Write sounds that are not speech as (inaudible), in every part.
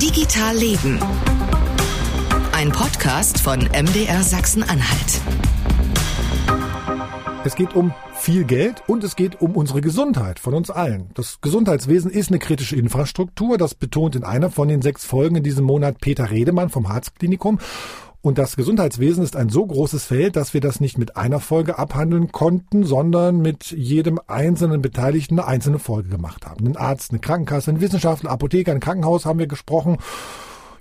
Digital Leben. Ein Podcast von MDR Sachsen-Anhalt. Es geht um viel Geld und es geht um unsere Gesundheit von uns allen. Das Gesundheitswesen ist eine kritische Infrastruktur. Das betont in einer von den sechs Folgen in diesem Monat Peter Redemann vom Harzklinikum. Und das Gesundheitswesen ist ein so großes Feld, dass wir das nicht mit einer Folge abhandeln konnten, sondern mit jedem einzelnen Beteiligten eine einzelne Folge gemacht haben. Ein Arzt, eine Krankenkasse, ein Wissenschaftler, Apotheker, ein Krankenhaus haben wir gesprochen.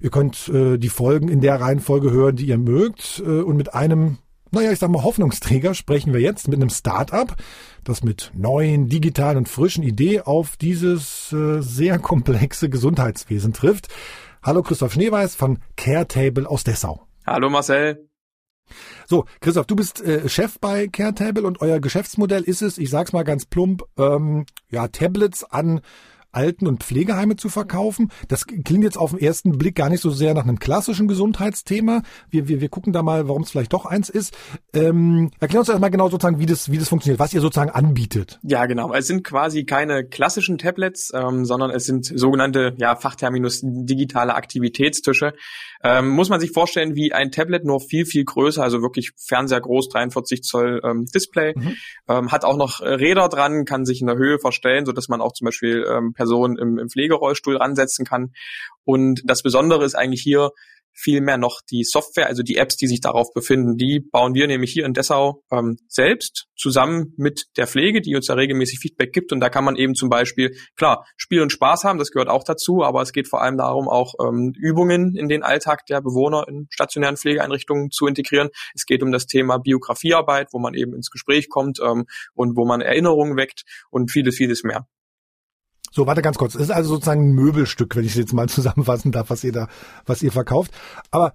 Ihr könnt äh, die Folgen in der Reihenfolge hören, die ihr mögt. Äh, und mit einem, naja, ich sag mal, Hoffnungsträger sprechen wir jetzt mit einem Start-up, das mit neuen, digitalen und frischen Ideen auf dieses äh, sehr (laughs) komplexe Gesundheitswesen trifft. Hallo Christoph Schneeweiß von Caretable aus Dessau. Hallo Marcel. So, Christoph, du bist äh, Chef bei Caretable und euer Geschäftsmodell ist es, ich sag's mal ganz plump, ähm, ja, Tablets an Alten- und Pflegeheime zu verkaufen. Das klingt jetzt auf den ersten Blick gar nicht so sehr nach einem klassischen Gesundheitsthema. Wir, wir, wir gucken da mal, warum es vielleicht doch eins ist. Ähm, erklär uns erstmal genau sozusagen, wie das, wie das funktioniert, was ihr sozusagen anbietet. Ja, genau. Es sind quasi keine klassischen Tablets, ähm, sondern es sind sogenannte, ja, Fachterminus digitale Aktivitätstische. Ähm, muss man sich vorstellen wie ein Tablet, nur viel, viel größer, also wirklich Fernseher groß, 43 Zoll ähm, Display. Mhm. Ähm, hat auch noch Räder dran, kann sich in der Höhe verstellen, so dass man auch zum Beispiel ähm, Person im, im Pflegerollstuhl ansetzen kann. Und das Besondere ist eigentlich hier, vielmehr noch die Software, also die Apps, die sich darauf befinden, die bauen wir nämlich hier in Dessau ähm, selbst zusammen mit der Pflege, die uns da regelmäßig Feedback gibt. Und da kann man eben zum Beispiel, klar, Spiel und Spaß haben, das gehört auch dazu, aber es geht vor allem darum, auch ähm, Übungen in den Alltag der Bewohner in stationären Pflegeeinrichtungen zu integrieren. Es geht um das Thema Biografiearbeit, wo man eben ins Gespräch kommt ähm, und wo man Erinnerungen weckt und vieles, vieles mehr. So, warte ganz kurz. Es ist also sozusagen ein Möbelstück, wenn ich es jetzt mal (laughs) zusammenfassen darf, was ihr da, was ihr verkauft. Aber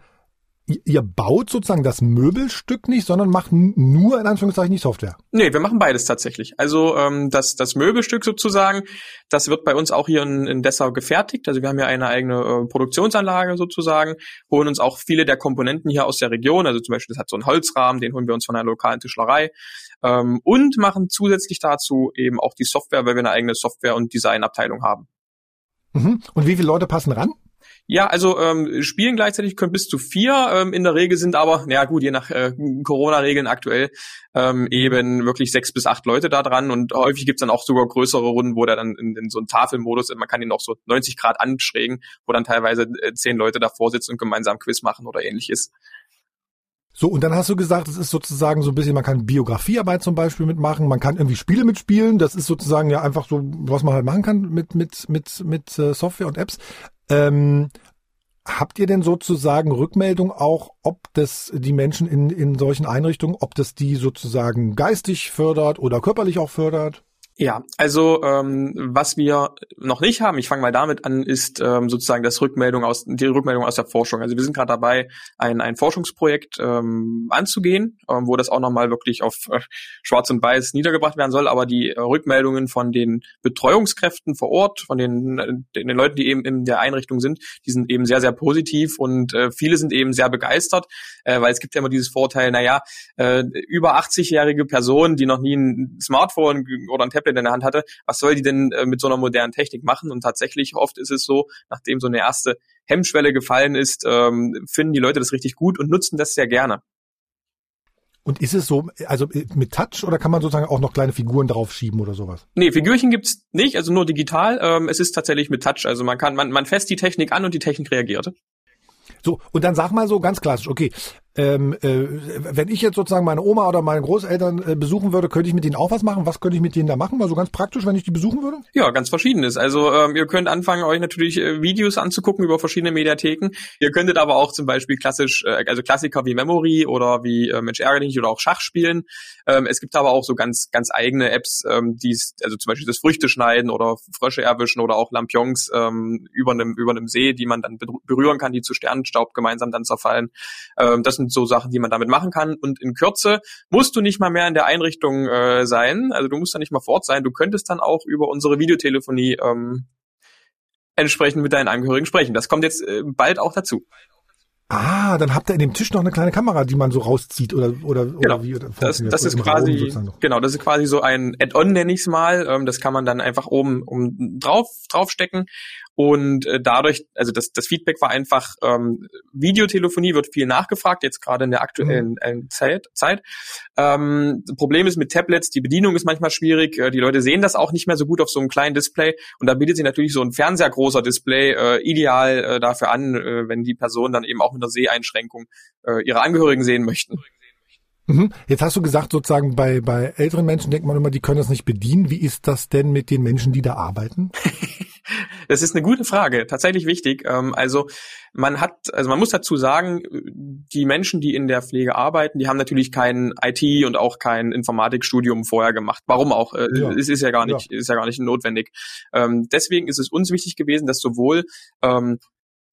ihr baut sozusagen das Möbelstück nicht, sondern macht nur in Anführungszeichen die Software. Nee, wir machen beides tatsächlich. Also ähm, das, das Möbelstück sozusagen, das wird bei uns auch hier in, in Dessau gefertigt. Also wir haben ja eine eigene äh, Produktionsanlage sozusagen, holen uns auch viele der Komponenten hier aus der Region. Also zum Beispiel, das hat so einen Holzrahmen, den holen wir uns von einer lokalen Tischlerei. Ähm, und machen zusätzlich dazu eben auch die Software, weil wir eine eigene Software- und Designabteilung haben. Mhm. Und wie viele Leute passen ran? Ja, also ähm, spielen gleichzeitig können bis zu vier. Ähm, in der Regel sind aber, ja gut, je nach äh, Corona-Regeln aktuell ähm, eben wirklich sechs bis acht Leute da dran und häufig gibt's dann auch sogar größere Runden, wo der dann in, in so einen Tafelmodus, man kann ihn auch so 90 Grad anschrägen, wo dann teilweise äh, zehn Leute davor sitzen und gemeinsam Quiz machen oder ähnliches. So, und dann hast du gesagt, es ist sozusagen so ein bisschen, man kann Biografiearbeit zum Beispiel mitmachen, man kann irgendwie Spiele mitspielen, das ist sozusagen ja einfach so, was man halt machen kann mit, mit, mit, mit äh, Software und Apps. Ähm, habt ihr denn sozusagen Rückmeldung auch, ob das die Menschen in, in solchen Einrichtungen, ob das die sozusagen geistig fördert oder körperlich auch fördert? Ja, also ähm, was wir noch nicht haben, ich fange mal damit an, ist ähm, sozusagen das Rückmeldung aus die Rückmeldung aus der Forschung. Also wir sind gerade dabei, ein, ein Forschungsprojekt ähm, anzugehen, ähm, wo das auch nochmal wirklich auf äh, Schwarz und Weiß niedergebracht werden soll. Aber die äh, Rückmeldungen von den Betreuungskräften vor Ort, von den, äh, den Leuten, die eben in der Einrichtung sind, die sind eben sehr, sehr positiv und äh, viele sind eben sehr begeistert, äh, weil es gibt ja immer dieses Vorteil, naja, äh, über 80-jährige Personen, die noch nie ein Smartphone oder ein Tablet Tablet in der Hand hatte, was soll die denn äh, mit so einer modernen Technik machen? Und tatsächlich oft ist es so, nachdem so eine erste Hemmschwelle gefallen ist, ähm, finden die Leute das richtig gut und nutzen das sehr gerne. Und ist es so, also äh, mit Touch oder kann man sozusagen auch noch kleine Figuren drauf schieben oder sowas? Nee, Figürchen gibt's nicht, also nur digital. Ähm, es ist tatsächlich mit Touch. Also man kann, man, man fässt die Technik an und die Technik reagiert. So, und dann sag mal so ganz klassisch, okay, ähm, äh, wenn ich jetzt sozusagen meine Oma oder meine Großeltern äh, besuchen würde, könnte ich mit denen auch was machen? Was könnte ich mit denen da machen? Also ganz praktisch, wenn ich die besuchen würde? Ja, ganz verschiedenes. Also ähm, ihr könnt anfangen, euch natürlich äh, Videos anzugucken über verschiedene Mediatheken. Ihr könntet aber auch zum Beispiel klassisch, äh, also Klassiker wie Memory oder wie äh, Mensch ärgere dich oder auch Schach spielen. Ähm, es gibt aber auch so ganz, ganz eigene Apps, ähm, die also zum Beispiel das Früchte schneiden oder Frösche erwischen oder auch Lampions ähm, über einem über einem See, die man dann berühren kann, die zu Sternenstaub gemeinsam dann zerfallen. Ähm, das sind so Sachen, die man damit machen kann. Und in Kürze musst du nicht mal mehr in der Einrichtung äh, sein. Also du musst da nicht mal vor Ort sein. Du könntest dann auch über unsere Videotelefonie ähm, entsprechend mit deinen Angehörigen sprechen. Das kommt jetzt äh, bald auch dazu. Ah, dann habt ihr in dem Tisch noch eine kleine Kamera, die man so rauszieht oder oder genau. oder wie? Das, das ist quasi genau, das ist quasi so ein Add-on nenne ich es mal. Ähm, das kann man dann einfach oben um drauf draufstecken und äh, dadurch, also das, das Feedback war einfach, ähm, Videotelefonie wird viel nachgefragt, jetzt gerade in der aktuellen mhm. Äh, Zeit. Zeit. Ähm, Problem ist mit Tablets, die Bedienung ist manchmal schwierig, äh, die Leute sehen das auch nicht mehr so gut auf so einem kleinen Display und da bietet sich natürlich so ein Fernseher großer Display äh, ideal äh, dafür an, äh, wenn die Person dann eben auch mit einer Seheinschränkung äh, ihre Angehörigen sehen möchten. Mhm. Jetzt hast du gesagt, sozusagen bei, bei älteren Menschen denkt man immer, die können das nicht bedienen. Wie ist das denn mit den Menschen, die da arbeiten? (laughs) Das ist eine gute Frage, tatsächlich wichtig. Ähm, also man hat, also man muss dazu sagen, die Menschen, die in der Pflege arbeiten, die haben natürlich kein IT und auch kein Informatikstudium vorher gemacht. Warum auch? Äh, ja. Es ist ja gar nicht, ja. ist ja gar nicht notwendig. Ähm, deswegen ist es uns wichtig gewesen, dass sowohl ähm,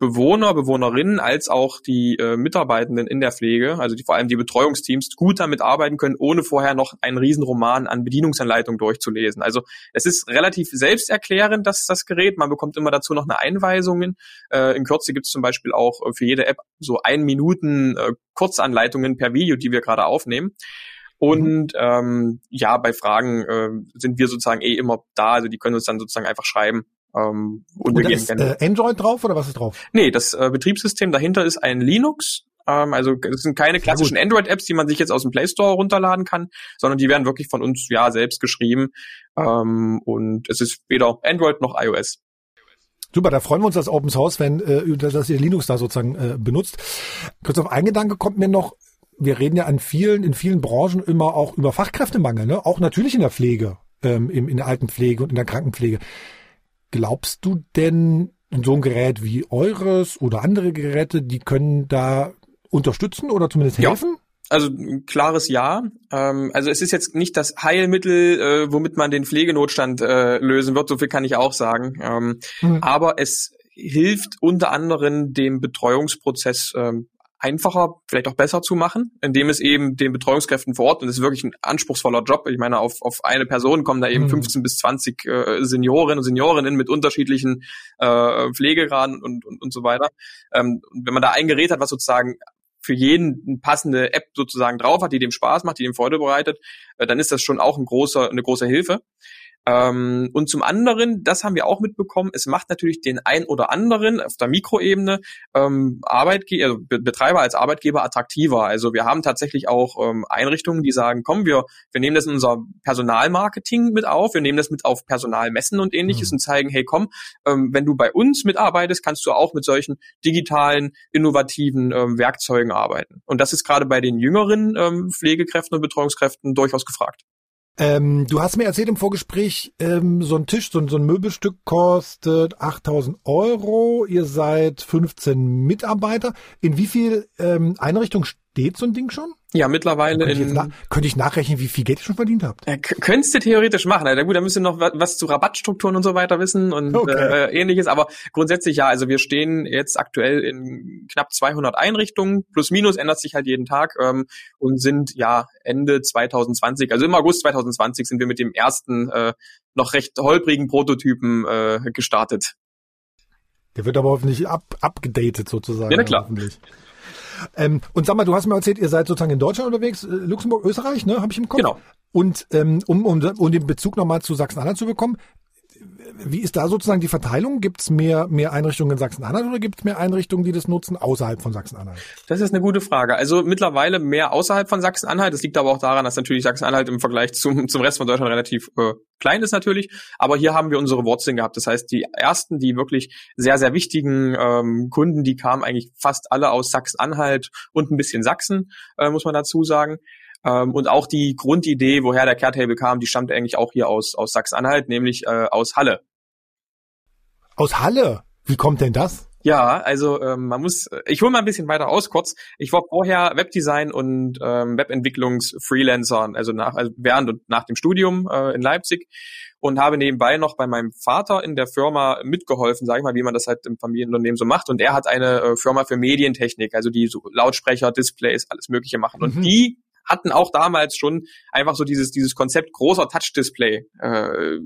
Bewohner, Bewohnerinnen als auch die äh, Mitarbeitenden in der Pflege, also die, vor allem die Betreuungsteams, gut damit arbeiten können, ohne vorher noch einen Riesenroman an Bedienungsanleitung durchzulesen. Also es ist relativ selbsterklärend, dass das Gerät, man bekommt immer dazu noch eine Einweisung. Äh, in Kürze gibt es zum Beispiel auch für jede App so ein Minuten äh, Kurzanleitungen per Video, die wir gerade aufnehmen. Und mhm. ähm, ja, bei Fragen äh, sind wir sozusagen eh immer da. Also die können uns dann sozusagen einfach schreiben ähm, und, und da ist äh, Android drauf oder was ist drauf? Nee, das äh, Betriebssystem dahinter ist ein Linux. Ähm, also es sind keine klassischen Android-Apps, die man sich jetzt aus dem Play Store runterladen kann, sondern die werden wirklich von uns ja selbst geschrieben. Ähm, und es ist weder Android noch iOS. Super, da freuen wir uns als Open Source, wenn äh, dass ihr Linux da sozusagen äh, benutzt. Kurz auf ein Gedanke kommt mir noch, wir reden ja an vielen, in vielen Branchen immer auch über Fachkräftemangel, ne? auch natürlich in der Pflege, ähm, in, in der Altenpflege und in der Krankenpflege. Glaubst du denn, so ein Gerät wie eures oder andere Geräte, die können da unterstützen oder zumindest helfen? Ja. Also ein klares Ja. Ähm, also es ist jetzt nicht das Heilmittel, äh, womit man den Pflegenotstand äh, lösen wird, so viel kann ich auch sagen. Ähm, mhm. Aber es hilft unter anderem dem Betreuungsprozess ähm, einfacher, vielleicht auch besser zu machen, indem es eben den Betreuungskräften vor Ort, und das ist wirklich ein anspruchsvoller Job, ich meine, auf, auf eine Person kommen da eben mhm. 15 bis 20 äh, Seniorinnen und Seniorinnen mit unterschiedlichen äh, Pflegegraden und, und, und so weiter. Ähm, wenn man da ein Gerät hat, was sozusagen für jeden eine passende App sozusagen drauf hat, die dem Spaß macht, die dem Freude bereitet, äh, dann ist das schon auch ein großer, eine große Hilfe. Ähm, und zum anderen, das haben wir auch mitbekommen, es macht natürlich den ein oder anderen auf der Mikroebene ähm, Arbeitgeber, also Betreiber als Arbeitgeber attraktiver. Also wir haben tatsächlich auch ähm, Einrichtungen, die sagen, komm, wir, wir nehmen das in unser Personalmarketing mit auf, wir nehmen das mit auf Personalmessen und ähnliches mhm. und zeigen, hey komm, ähm, wenn du bei uns mitarbeitest, kannst du auch mit solchen digitalen, innovativen ähm, Werkzeugen arbeiten. Und das ist gerade bei den jüngeren ähm, Pflegekräften und Betreuungskräften durchaus gefragt. Ähm, du hast mir erzählt im Vorgespräch, ähm, so ein Tisch, so, so ein Möbelstück kostet 8000 Euro. Ihr seid 15 Mitarbeiter. In wie viel ähm, Einrichtungen steht so ein Ding schon? Ja, mittlerweile könnte in. Ich könnte ich nachrechnen, wie viel Geld ihr schon verdient habt? Äh, könntest du theoretisch machen. Na gut, da müsst ihr noch was zu Rabattstrukturen und so weiter wissen und okay. äh, ähnliches. Aber grundsätzlich ja, also wir stehen jetzt aktuell in knapp 200 Einrichtungen. Plus minus ändert sich halt jeden Tag ähm, und sind ja Ende 2020, also im August 2020 sind wir mit dem ersten äh, noch recht holprigen Prototypen äh, gestartet. Der wird aber hoffentlich up, abgedatet sozusagen. Ja, na klar. Ähm, und sag mal, du hast mir erzählt, ihr seid sozusagen in Deutschland unterwegs, äh, Luxemburg, Österreich, ne, habe ich im Kopf. Genau. Und ähm, um, um, um den Bezug nochmal zu Sachsen-Anhalt zu bekommen, wie ist da sozusagen die Verteilung? Gibt es mehr, mehr Einrichtungen in Sachsen-Anhalt oder gibt es mehr Einrichtungen, die das nutzen außerhalb von Sachsen-Anhalt? Das ist eine gute Frage. Also mittlerweile mehr außerhalb von Sachsen-Anhalt. Das liegt aber auch daran, dass natürlich Sachsen-Anhalt im Vergleich zum, zum Rest von Deutschland relativ äh, klein ist natürlich. Aber hier haben wir unsere Wurzeln gehabt. Das heißt, die ersten, die wirklich sehr, sehr wichtigen ähm, Kunden, die kamen eigentlich fast alle aus Sachsen-Anhalt und ein bisschen Sachsen, äh, muss man dazu sagen. Ähm, und auch die Grundidee, woher der Caretable kam, die stammt eigentlich auch hier aus, aus Sachsen-Anhalt, nämlich äh, aus Halle. Aus Halle? Wie kommt denn das? Ja, also ähm, man muss, ich hole mal ein bisschen weiter aus kurz. Ich war vorher Webdesign und ähm, Webentwicklungs-Freelancer, also nach, also während und nach dem Studium äh, in Leipzig und habe nebenbei noch bei meinem Vater in der Firma mitgeholfen, sage ich mal, wie man das halt im Familienunternehmen so macht. Und er hat eine äh, Firma für Medientechnik, also die so Lautsprecher, Displays, alles Mögliche machen. Und mhm. die hatten auch damals schon einfach so dieses dieses Konzept großer Touch-Display äh,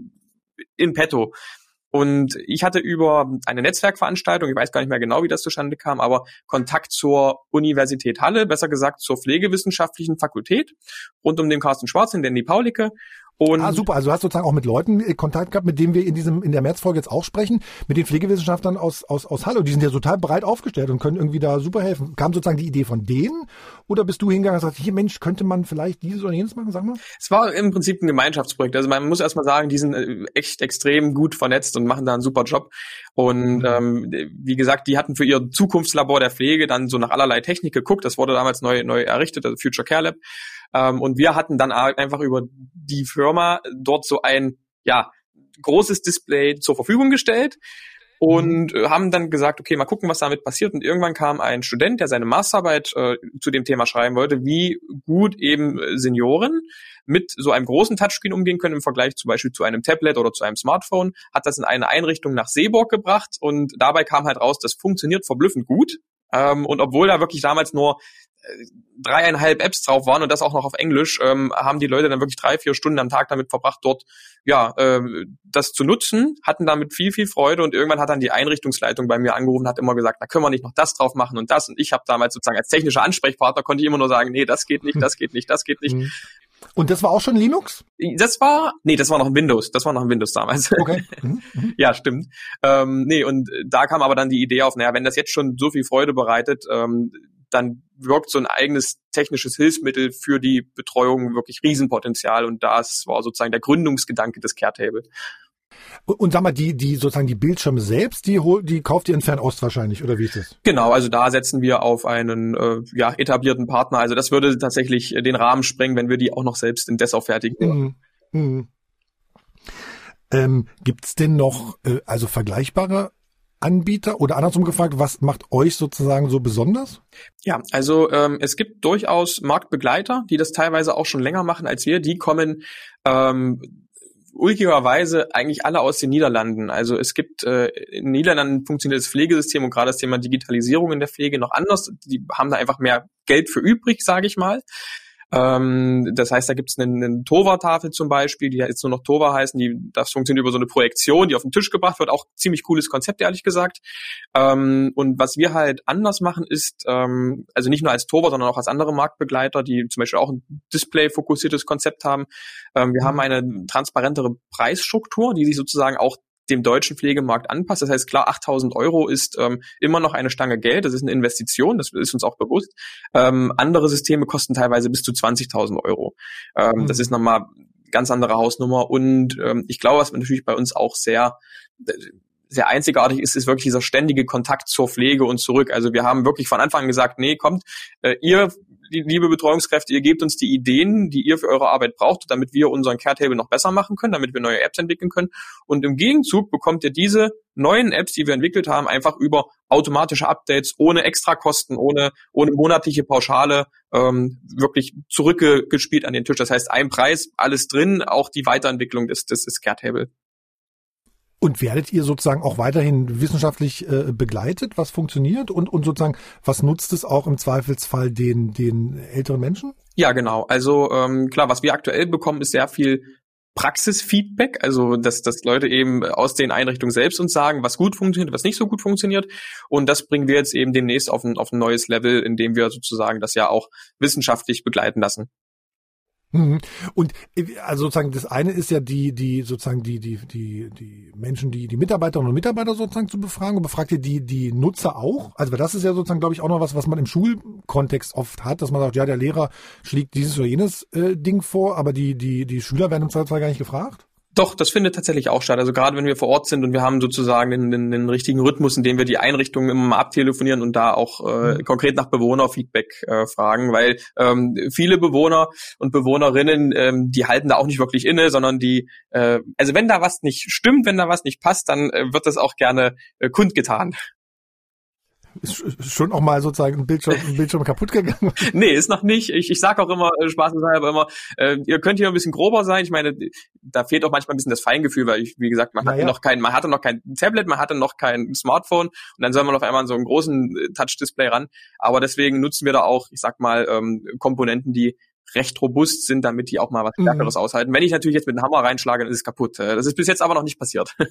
in petto. Und ich hatte über eine Netzwerkveranstaltung, ich weiß gar nicht mehr genau, wie das zustande kam, aber Kontakt zur Universität Halle, besser gesagt zur Pflegewissenschaftlichen Fakultät, rund um den Carsten Schwarz in Danny Paulicke. Und ah, super. Also du hast sozusagen auch mit Leuten äh, Kontakt gehabt, mit denen wir in diesem in der Märzfolge jetzt auch sprechen, mit den Pflegewissenschaftlern aus aus aus Halle. Die sind ja total breit aufgestellt und können irgendwie da super helfen. Kam sozusagen die Idee von denen oder bist du hingegangen und sagst, hier Mensch, könnte man vielleicht dieses oder jenes machen? Sag mal. Es war im Prinzip ein Gemeinschaftsprojekt. Also man muss erstmal sagen, die sind äh, echt extrem gut vernetzt und machen da einen super Job. Und mhm. ähm, wie gesagt, die hatten für ihr Zukunftslabor der Pflege dann so nach allerlei Technik geguckt. Das wurde damals neu neu errichtet, also Future Care Lab. Ähm, und wir hatten dann einfach über die Firma dort so ein, ja, großes Display zur Verfügung gestellt und mhm. haben dann gesagt, okay, mal gucken, was damit passiert. Und irgendwann kam ein Student, der seine Masterarbeit äh, zu dem Thema schreiben wollte, wie gut eben Senioren mit so einem großen Touchscreen umgehen können im Vergleich zum Beispiel zu einem Tablet oder zu einem Smartphone, hat das in eine Einrichtung nach Seeborg gebracht und dabei kam halt raus, das funktioniert verblüffend gut. Ähm, und obwohl da wirklich damals nur dreieinhalb Apps drauf waren und das auch noch auf Englisch, ähm, haben die Leute dann wirklich drei, vier Stunden am Tag damit verbracht, dort ja äh, das zu nutzen, hatten damit viel, viel Freude und irgendwann hat dann die Einrichtungsleitung bei mir angerufen, hat immer gesagt, da können wir nicht noch das drauf machen und das und ich habe damals sozusagen als technischer Ansprechpartner konnte ich immer nur sagen, nee, das geht nicht, das geht nicht, das geht nicht. Mhm. Und das war auch schon Linux? Das war, nee, das war noch ein Windows. Das war noch ein Windows damals. Okay. (laughs) Mhm. mhm. ja, stimmt. Ähm, nee, und da kam aber dann die Idee auf, naja, wenn das jetzt schon so viel Freude bereitet, ähm, dann wirkt so ein eigenes technisches Hilfsmittel für die Betreuung wirklich Riesenpotenzial und das war sozusagen der Gründungsgedanke des Caretable. Und, und sag mal, die, die sozusagen die Bildschirme selbst, die, die kauft ihr in Fernost wahrscheinlich, oder wie ist das? Genau, also da setzen wir auf einen äh, ja, etablierten Partner. Also das würde tatsächlich den Rahmen sprengen, wenn wir die auch noch selbst in Dessau fertigen. Mhm. Mhm. Ähm, Gibt denn noch äh, also vergleichbare Anbieter oder andersrum gefragt, was macht euch sozusagen so besonders? Ja, also ähm, es gibt durchaus Marktbegleiter, die das teilweise auch schon länger machen als wir. Die kommen ähm, ulkigerweise eigentlich alle aus den Niederlanden. Also es gibt äh, in den Niederlanden funktioniert das Pflegesystem und gerade das Thema Digitalisierung in der Pflege noch anders. Die haben da einfach mehr Geld für übrig, sage ich mal. Ähm, das heißt, da gibt es eine, eine Tova-Tafel zum Beispiel, die jetzt nur noch Tova heißen, die, das funktioniert über so eine Projektion, die auf den Tisch gebracht wird. Auch ziemlich cooles Konzept, ehrlich gesagt. Ähm, und was wir halt anders machen, ist, ähm, also nicht nur als Tova, sondern auch als andere Marktbegleiter, die zum Beispiel auch ein Display-fokussiertes Konzept haben. Ähm, wir haben eine transparentere Preisstruktur, die sich sozusagen auch dem deutschen Pflegemarkt anpasst. Das heißt, klar, 8000 Euro ist ähm, immer noch eine Stange Geld. Das ist eine Investition. Das ist uns auch bewusst. Ähm, andere Systeme kosten teilweise bis zu 20.000 Euro. Ähm, mhm. Das ist nochmal ganz andere Hausnummer. Und ähm, ich glaube, was natürlich bei uns auch sehr sehr einzigartig ist, ist wirklich dieser ständige Kontakt zur Pflege und zurück. Also wir haben wirklich von Anfang an gesagt, nee, kommt, äh, ihr liebe Betreuungskräfte, ihr gebt uns die Ideen, die ihr für eure Arbeit braucht, damit wir unseren Caretable noch besser machen können, damit wir neue Apps entwickeln können. Und im Gegenzug bekommt ihr diese neuen Apps, die wir entwickelt haben, einfach über automatische Updates, ohne Extrakosten, ohne, ohne monatliche Pauschale, ähm, wirklich zurückgespielt an den Tisch. Das heißt, ein Preis, alles drin, auch die Weiterentwicklung des, des, des Caretable. Und werdet ihr sozusagen auch weiterhin wissenschaftlich äh, begleitet, was funktioniert und, und sozusagen, was nutzt es auch im Zweifelsfall den, den älteren Menschen? Ja, genau. Also ähm, klar, was wir aktuell bekommen, ist sehr viel Praxisfeedback, also dass, dass Leute eben aus den Einrichtungen selbst uns sagen, was gut funktioniert, was nicht so gut funktioniert. Und das bringen wir jetzt eben demnächst auf ein, auf ein neues Level, indem wir sozusagen das ja auch wissenschaftlich begleiten lassen. Mhm. Und äh, also sozusagen das eine ist ja die die sozusagen die die die die Menschen die die Mitarbeiterinnen und Mitarbeiter sozusagen zu befragen. Und befragt ihr die die Nutzer auch? Also das ist ja sozusagen glaube ich auch noch was was man im Schulkontext oft hat dass man sagt ja der Lehrer schlägt dieses oder jenes äh, Ding vor aber die die die Schüler werden im Zweifelsfall gar nicht gefragt doch, das findet tatsächlich auch statt. Also gerade wenn wir vor Ort sind und wir haben sozusagen den, den, den richtigen Rhythmus, in dem wir die Einrichtungen immer mal abtelefonieren und da auch äh, mhm. konkret nach Bewohnerfeedback äh, fragen, weil ähm, viele Bewohner und Bewohnerinnen, ähm, die halten da auch nicht wirklich inne, sondern die, äh, also wenn da was nicht stimmt, wenn da was nicht passt, dann äh, wird das auch gerne äh, kundgetan ist schon auch mal sozusagen ein Bildschirm, ein Bildschirm kaputt gegangen? (laughs) nee, ist noch nicht. Ich, ich sage auch immer, äh, spaßeshalber immer, äh, ihr könnt hier ein bisschen grober sein. Ich meine, da fehlt auch manchmal ein bisschen das Feingefühl, weil ich, wie gesagt, man naja. hatte noch kein, man hatte noch kein Tablet, man hatte noch kein Smartphone und dann soll man auf einmal an so einen großen äh, Touch-Display ran. Aber deswegen nutzen wir da auch, ich sag mal, ähm, Komponenten, die recht robust sind, damit die auch mal was mhm. Stärkeres mhm. aushalten. Wenn ich natürlich jetzt mit einem Hammer reinschlage, dann ist es kaputt. Äh, das ist bis jetzt aber noch nicht passiert. (laughs)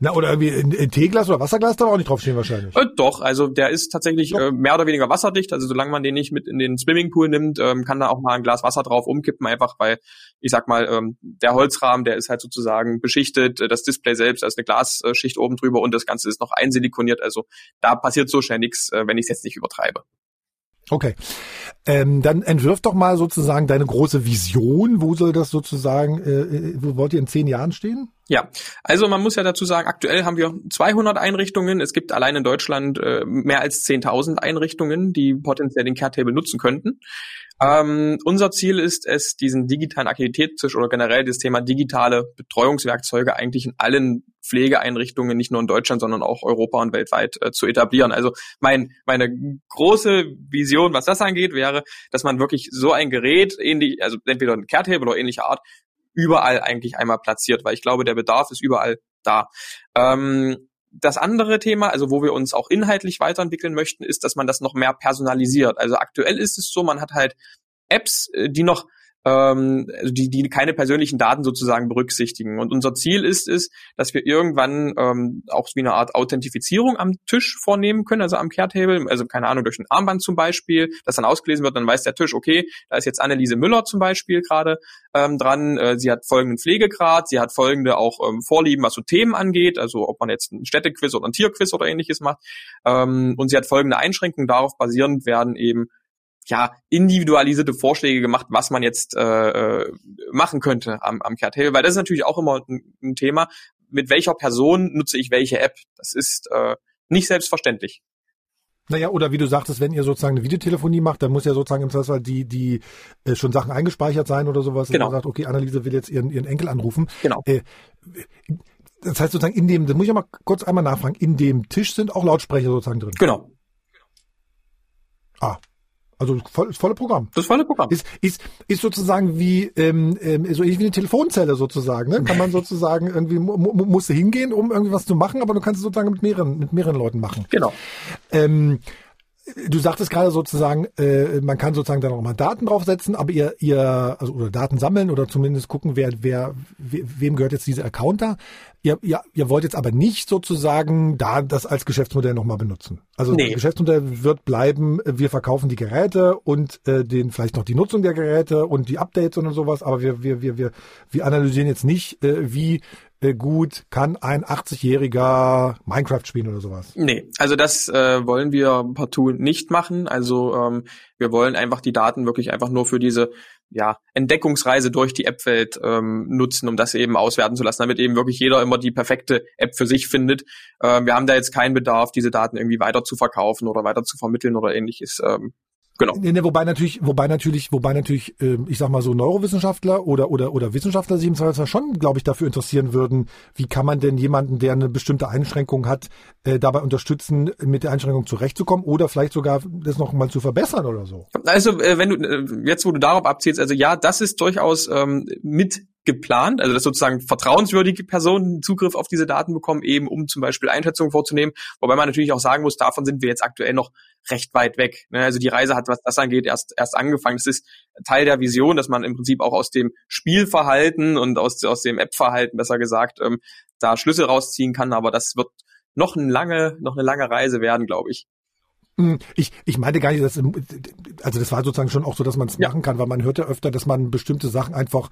Na, oder irgendwie ein, Teeglas oder Wasserglas da auch nicht draufstehen wahrscheinlich. Äh, doch, also der ist tatsächlich äh, mehr oder weniger wasserdicht. Also solange man den nicht mit in den Swimmingpool nimmt, ähm, kann da auch mal ein Glas Wasser drauf umkippen, einfach weil, ich sag mal, ähm, der Holzrahmen, der ist halt sozusagen beschichtet, das Display selbst, da ist eine Glasschicht oben drüber und das Ganze ist noch einsilikoniert. Also da passiert so schnell nichts, äh, wenn ich es jetzt nicht übertreibe. Okay. Ähm, dann entwirf doch mal sozusagen deine große Vision. Wo soll das sozusagen, äh, äh, wo wollt ihr in zehn Jahren stehen? Ja, also man muss ja dazu sagen, aktuell haben wir 200 Einrichtungen. Es gibt allein in Deutschland äh, mehr als 10.000 Einrichtungen, die potenziell den Care-Table nutzen könnten. Ähm, unser Ziel ist es, diesen digitalen Aktivitätstisch oder generell das Thema digitale Betreuungswerkzeuge eigentlich in allen Pflegeeinrichtungen, nicht nur in Deutschland, sondern auch Europa und weltweit äh, zu etablieren. Also mein, meine große Vision, was das angeht, wäre, dass man wirklich so ein Gerät, ähnlich, also entweder ein Care-Table oder ähnlicher Art, überall eigentlich einmal platziert, weil ich glaube, der Bedarf ist überall da. Ähm, das andere Thema, also wo wir uns auch inhaltlich weiterentwickeln möchten, ist, dass man das noch mehr personalisiert. Also aktuell ist es so, man hat halt Apps, äh, die noch ähm, also die, die keine persönlichen Daten sozusagen berücksichtigen. Und unser Ziel ist es, dass wir irgendwann ähm, auch wie eine Art Authentifizierung am Tisch vornehmen können, also am Care-Table, also keine Ahnung, durch ein Armband zum Beispiel, das dann ausgelesen wird, dann weiß der Tisch, okay, da ist jetzt Anneliese Müller zum Beispiel gerade ähm, dran, äh, sie hat folgenden Pflegegrad, sie hat folgende auch ähm, Vorlieben, was so Themen angeht, also ob man jetzt ein Städtequiz oder ein Tierquiz oder ähnliches macht, ähm, und sie hat folgende Einschränkungen, darauf basierend werden eben ja, individualisierte Vorschläge gemacht, was man jetzt äh, äh machen könnte am, am Cartel, weil das ist natürlich auch immer ein, ein Thema, mit welcher Person nutze ich welche App. Das ist äh, nicht selbstverständlich. Naja, oder wie du sagtest, wenn ihr sozusagen eine Videotelefonie macht, dann muss ja sozusagen im Zweifelsfall die, die äh, schon Sachen eingespeichert sein oder sowas. Genau. Und man sagt, okay, Anneliese will jetzt ihren, ihren Enkel anrufen. Genau. Äh, das heißt sozusagen in dem, das muss ich ja mal kurz einmal nachfragen, in dem Tisch sind auch Lautsprecher sozusagen drin. Genau. Ah, also voll, das volle Programm. Das volle Programm. Ist, ist, ist sozusagen wie ähm, ähm, so ähnlich wie eine Telefonzelle sozusagen. Ne? Kann man (laughs) sozusagen irgendwie mu musst du hingehen, um irgendwie was zu machen, aber du kannst es sozusagen mit mehreren mit mehreren Leuten machen. Genau. Ähm, Du sagtest gerade sozusagen, äh, man kann sozusagen dann auch mal Daten draufsetzen, aber ihr, ihr, also oder Daten sammeln oder zumindest gucken, wer, wer, wem gehört jetzt dieser Account da. Ihr, ihr, ihr wollt jetzt aber nicht sozusagen da das als Geschäftsmodell nochmal benutzen. Also nee. das Geschäftsmodell wird bleiben, wir verkaufen die Geräte und äh, den vielleicht noch die Nutzung der Geräte und die Updates und sowas, aber wir, wir, wir, wir, wir analysieren jetzt nicht, äh, wie äh, gut kann ein 80-jähriger Minecraft spielen oder sowas? Nee, also das äh, wollen wir partout nicht machen. Also ähm, wir wollen einfach die Daten wirklich einfach nur für diese ja, Entdeckungsreise durch die App-Welt ähm, nutzen, um das eben auswerten zu lassen, damit eben wirklich jeder immer die perfekte App für sich findet. Ähm, wir haben da jetzt keinen Bedarf, diese Daten irgendwie weiter zu verkaufen oder weiter zu vermitteln oder ähnliches. Ähm, Genau. Nee, nee, wobei natürlich, wobei natürlich, wobei natürlich, äh, ich sag mal so Neurowissenschaftler oder oder oder Wissenschaftler sich im Zweifelsfall schon, glaube ich, dafür interessieren würden, wie kann man denn jemanden, der eine bestimmte Einschränkung hat, äh, dabei unterstützen, mit der Einschränkung zurechtzukommen oder vielleicht sogar das noch mal zu verbessern oder so. Also äh, wenn du äh, jetzt, wo du darauf abzielst, also ja, das ist durchaus ähm, mit geplant, also dass sozusagen vertrauenswürdige Personen Zugriff auf diese Daten bekommen, eben um zum Beispiel Einschätzungen vorzunehmen. Wobei man natürlich auch sagen muss, davon sind wir jetzt aktuell noch recht weit weg. Ne? Also die Reise hat, was das angeht, erst erst angefangen. Es ist Teil der Vision, dass man im Prinzip auch aus dem Spielverhalten und aus, aus dem App-Verhalten, besser gesagt, ähm, da Schlüsse rausziehen kann. Aber das wird noch eine lange, noch eine lange Reise werden, glaube ich. Hm, ich, ich meinte gar nicht, dass, also das war sozusagen schon auch so, dass man es ja. machen kann, weil man hört ja öfter, dass man bestimmte Sachen einfach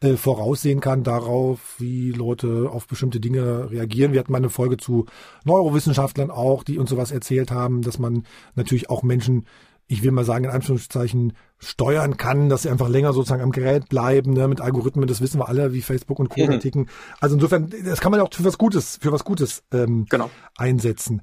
äh, voraussehen kann darauf, wie Leute auf bestimmte Dinge reagieren. Wir hatten mal eine Folge zu Neurowissenschaftlern auch, die uns sowas erzählt haben, dass man natürlich auch Menschen, ich will mal sagen, in Anführungszeichen steuern kann, dass sie einfach länger sozusagen am Gerät bleiben, ne, mit Algorithmen, das wissen wir alle, wie Facebook und Co. Mhm. ticken. Also insofern, das kann man ja auch für was Gutes, für was Gutes ähm, genau. einsetzen.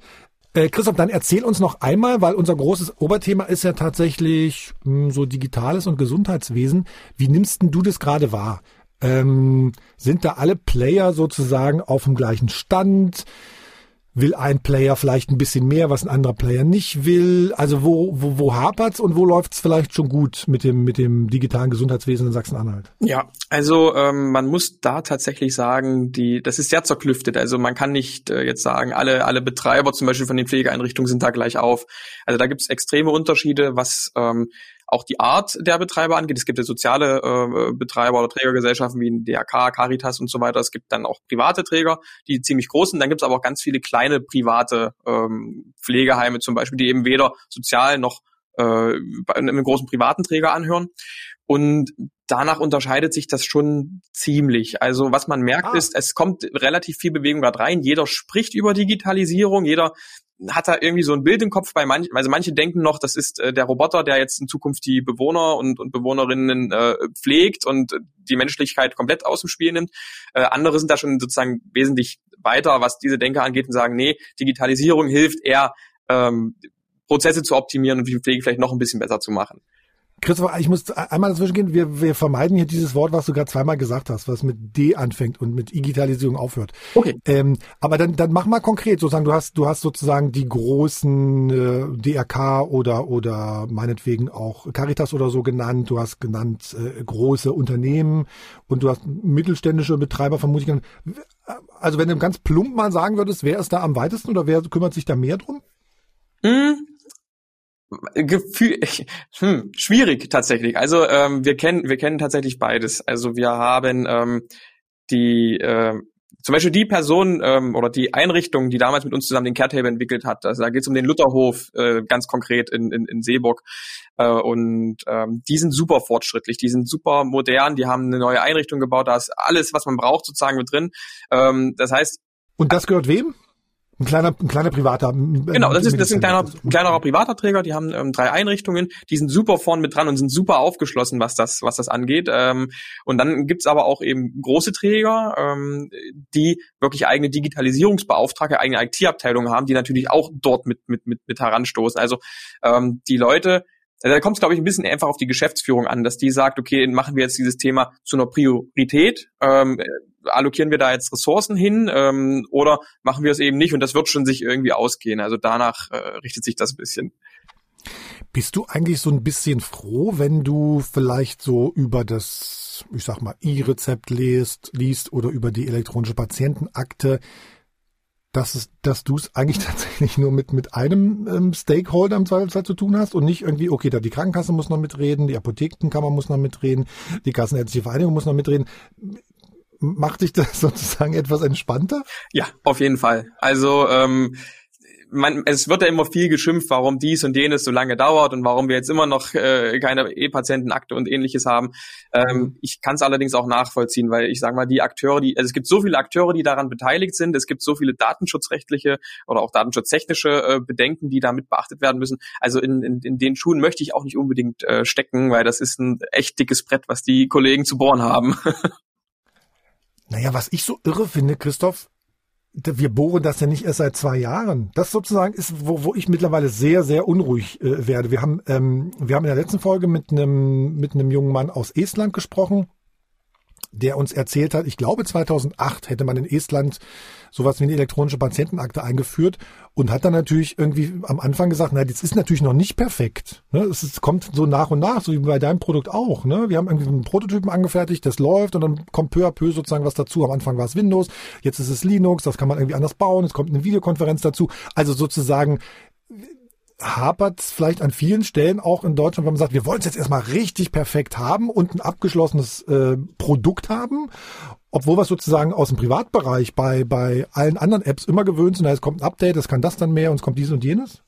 Äh, Christoph, dann erzähl uns noch einmal, weil unser großes Oberthema ist ja tatsächlich mh, hm, so Digitales und Gesundheitswesen. Wie nimmst denn du das gerade wahr? Ähm, sind da alle Player sozusagen auf dem gleichen Stand? Will ein Player vielleicht ein bisschen mehr, was ein anderer Player nicht will? Also wo, wo, wo hapert's und wo läuft's vielleicht schon gut mit dem, mit dem digitalen Gesundheitswesen in Sachsen-Anhalt? Ja, also ähm, man muss da tatsächlich sagen, die, das ist sehr zerklüftet. Also man kann nicht äh, jetzt sagen, alle, alle Betreiber zum Beispiel von den Pflegeeinrichtungen sind da gleich auf. Also da gibt's extreme Unterschiede, was ähm, auch die Art der Betreiber angeht. Es gibt ja soziale äh, Betreiber oder Trägergesellschaften wie DRK, Caritas und so weiter. Es gibt dann auch private Träger, die ziemlich groß sind. Dann gibt es aber auch ganz viele kleine private ähm, Pflegeheime zum Beispiel, die eben weder sozial noch äh, einem großen privaten Träger anhören. Und danach unterscheidet sich das schon ziemlich. Also was man merkt ah. ist, es kommt relativ viel Bewegung gerade rein. Jeder spricht über Digitalisierung, jeder hat da irgendwie so ein Bild im Kopf bei manchen, also manche denken noch, das ist äh, der Roboter, der jetzt in Zukunft die Bewohner und, und Bewohnerinnen äh, pflegt und die Menschlichkeit komplett aus dem Spiel nimmt. Äh, andere sind da schon sozusagen wesentlich weiter, was diese Denker angeht und sagen, nee, Digitalisierung hilft eher, ähm, Prozesse zu optimieren und die Pflege vielleicht noch ein bisschen besser zu machen. Christopher, ich muss einmal dazwischen gehen. Wir, wir vermeiden hier dieses Wort, was du gerade zweimal gesagt hast, was mit D anfängt und mit Digitalisierung aufhört. Okay. Ähm, aber dann, dann mach mal konkret, sozusagen, du hast, du hast sozusagen die großen äh, DRK oder, oder meinetwegen auch Caritas oder so genannt. Du hast genannt äh, große Unternehmen und du hast mittelständische Betreiber vermutlich. Also wenn du ganz plump mal sagen würdest, wer ist da am weitesten oder wer kümmert sich da mehr drum? Mm, Gefühl, (laughs) hm, schwierig tatsächlich. Also ähm, wir kennen wir kennen tatsächlich beides. Also wir haben ähm, die äh, zum Beispiel die Person ähm, oder die Einrichtung, die damals mit uns zusammen den Caretable entwickelt hat. Also da geht es um den Lutherhof äh, ganz konkret in, in, in Seeburg. Äh, und ähm, die sind super fortschrittlich, die sind super modern, die haben eine neue Einrichtung gebaut, da ist alles, was man braucht, sozusagen mit drin. Ähm, das heißt. Und das gehört wem? Ein kleiner, ein kleiner privater. Genau, das ist, das ist ein kleiner, ein kleinerer privater Träger. Die haben ähm, drei Einrichtungen, die sind super vorn mit dran und sind super aufgeschlossen, was das, was das angeht. Ähm, und dann gibt's aber auch eben große Träger, ähm, die wirklich eigene Digitalisierungsbeauftragte, eigene IT-Abteilungen haben, die natürlich auch dort mit, mit, mit, mit heranstoßen. Also ähm, die Leute, da kommt es, glaube ich, ein bisschen einfach auf die Geschäftsführung an, dass die sagt, okay, machen wir jetzt dieses Thema zu einer Priorität. Ähm, allokieren wir da jetzt Ressourcen hin ähm, oder machen wir es eben nicht und das wird schon sich irgendwie ausgehen. Also danach äh, richtet sich das ein bisschen. Bist du eigentlich so ein bisschen froh, wenn du vielleicht so über das, ich sag mal, E-Rezept liest, liest oder über die elektronische Patientenakte, dass, es, dass du es eigentlich (laughs) tatsächlich nur mit, mit einem ähm, Stakeholder im Zweifelsfall zu tun hast und nicht irgendwie, okay, da die Krankenkasse muss noch mitreden, die Apothekenkammer muss noch mitreden, die Kassenärztliche Vereinigung muss noch mitreden macht dich das (laughs) sozusagen etwas entspannter? Ja, auf jeden Fall. Also ähm, man, es wird ja immer viel geschimpft, warum dies und jenes so lange dauert und warum wir jetzt immer noch äh, keine E-Patientenakte und ähnliches haben. Ähm, mhm. ich kann es allerdings auch nachvollziehen, weil ich sage mal, die Akteure, die, also es gibt so viele Akteure, die daran beteiligt sind, es gibt so viele datenschutzrechtliche oder auch datenschutztechnische äh, Bedenken, die damit beachtet werden müssen. Also in, in, in den Schuhen möchte ich auch nicht unbedingt äh, stecken, weil das ist ein echt dickes Brett, was die Kollegen zu bohren haben. (laughs) Naja, was ich so irre finde, Christoph, wir bohren das ja nicht erst seit zwei Jahren. Das sozusagen ist, wo, wo ich mittlerweile sehr, sehr unruhig äh, werde. Wir haben, ähm, wir haben in der letzten Folge mit einem, mit einem jungen Mann aus Estland gesprochen, der uns erzählt hat, ich glaube 2008 hätte man in Estland sowas wie eine elektronische Patientenakte eingeführt und hat dann natürlich irgendwie am Anfang gesagt, na, das ist natürlich noch nicht perfekt. Ne? Es ist, kommt so nach und nach, so wie bei deinem Produkt auch. Ne? Wir haben irgendwie einen Prototypen angefertigt, das läuft und dann kommt peu à peu sozusagen was dazu. Am Anfang war es Windows, jetzt ist es Linux, das kann man irgendwie anders bauen, es kommt eine Videokonferenz dazu. Also sozusagen hapert es vielleicht an vielen Stellen auch in Deutschland, wenn man sagt, wir wollen es jetzt erstmal richtig perfekt haben und ein abgeschlossenes äh, Produkt haben, obwohl wir sozusagen aus dem Privatbereich bei, bei allen anderen Apps immer gewöhnt sind, es kommt ein Update, es kann das dann mehr und es kommt dies und jenes?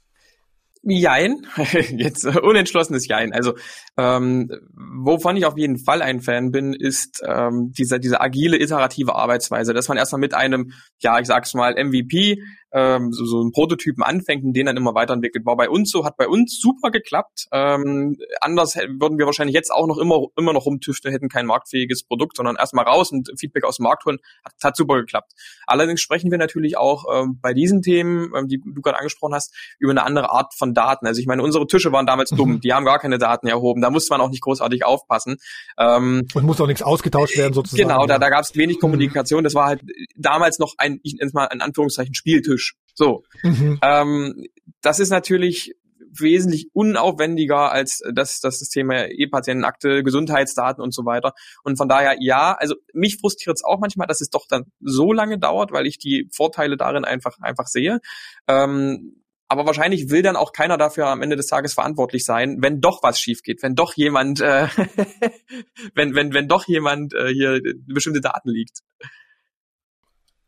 Jein, (laughs) jetzt äh, unentschlossenes Jein. Also ähm, wovon ich auf jeden Fall ein Fan bin, ist ähm, diese, diese agile, iterative Arbeitsweise, dass man erstmal mit einem, ja, ich sag's mal, MVP ähm, so, so einen Prototypen anfängt und den dann immer weiterentwickelt. War bei uns so, hat bei uns super geklappt. Ähm, anders würden wir wahrscheinlich jetzt auch noch immer, immer noch rumtüfteln, hätten kein marktfähiges Produkt, sondern erstmal raus und Feedback aus dem Markt holen. Hat, hat super geklappt. Allerdings sprechen wir natürlich auch ähm, bei diesen Themen, ähm, die du gerade angesprochen hast, über eine andere Art von Daten. Also ich meine, unsere Tische waren damals mhm. dumm, die haben gar keine Daten erhoben. Da musste man auch nicht großartig aufpassen. Ähm, und muss auch nichts ausgetauscht werden sozusagen. Genau, da, da gab es wenig Kommunikation. Das war halt damals noch ein, ich nenne es mal in Anführungszeichen, Spieltisch. So. Mhm. Ähm, das ist natürlich wesentlich unaufwendiger als das, das, das Thema E-Patientenakte, Gesundheitsdaten und so weiter. Und von daher, ja, also mich frustriert es auch manchmal, dass es doch dann so lange dauert, weil ich die Vorteile darin einfach, einfach sehe. Ähm, aber wahrscheinlich will dann auch keiner dafür am Ende des Tages verantwortlich sein, wenn doch was schief geht, wenn doch jemand, äh, (laughs) wenn wenn wenn doch jemand äh, hier bestimmte Daten liegt.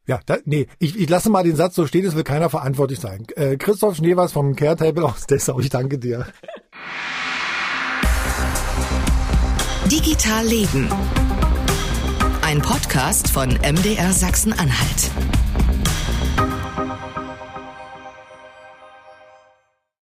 Ja, da, nee, ich, ich lasse mal den Satz so stehen, es will keiner verantwortlich sein. Äh, Christoph Schneewers vom Care Table aus Dessau, ich danke dir. Digital Leben. Ein Podcast von MDR Sachsen-Anhalt.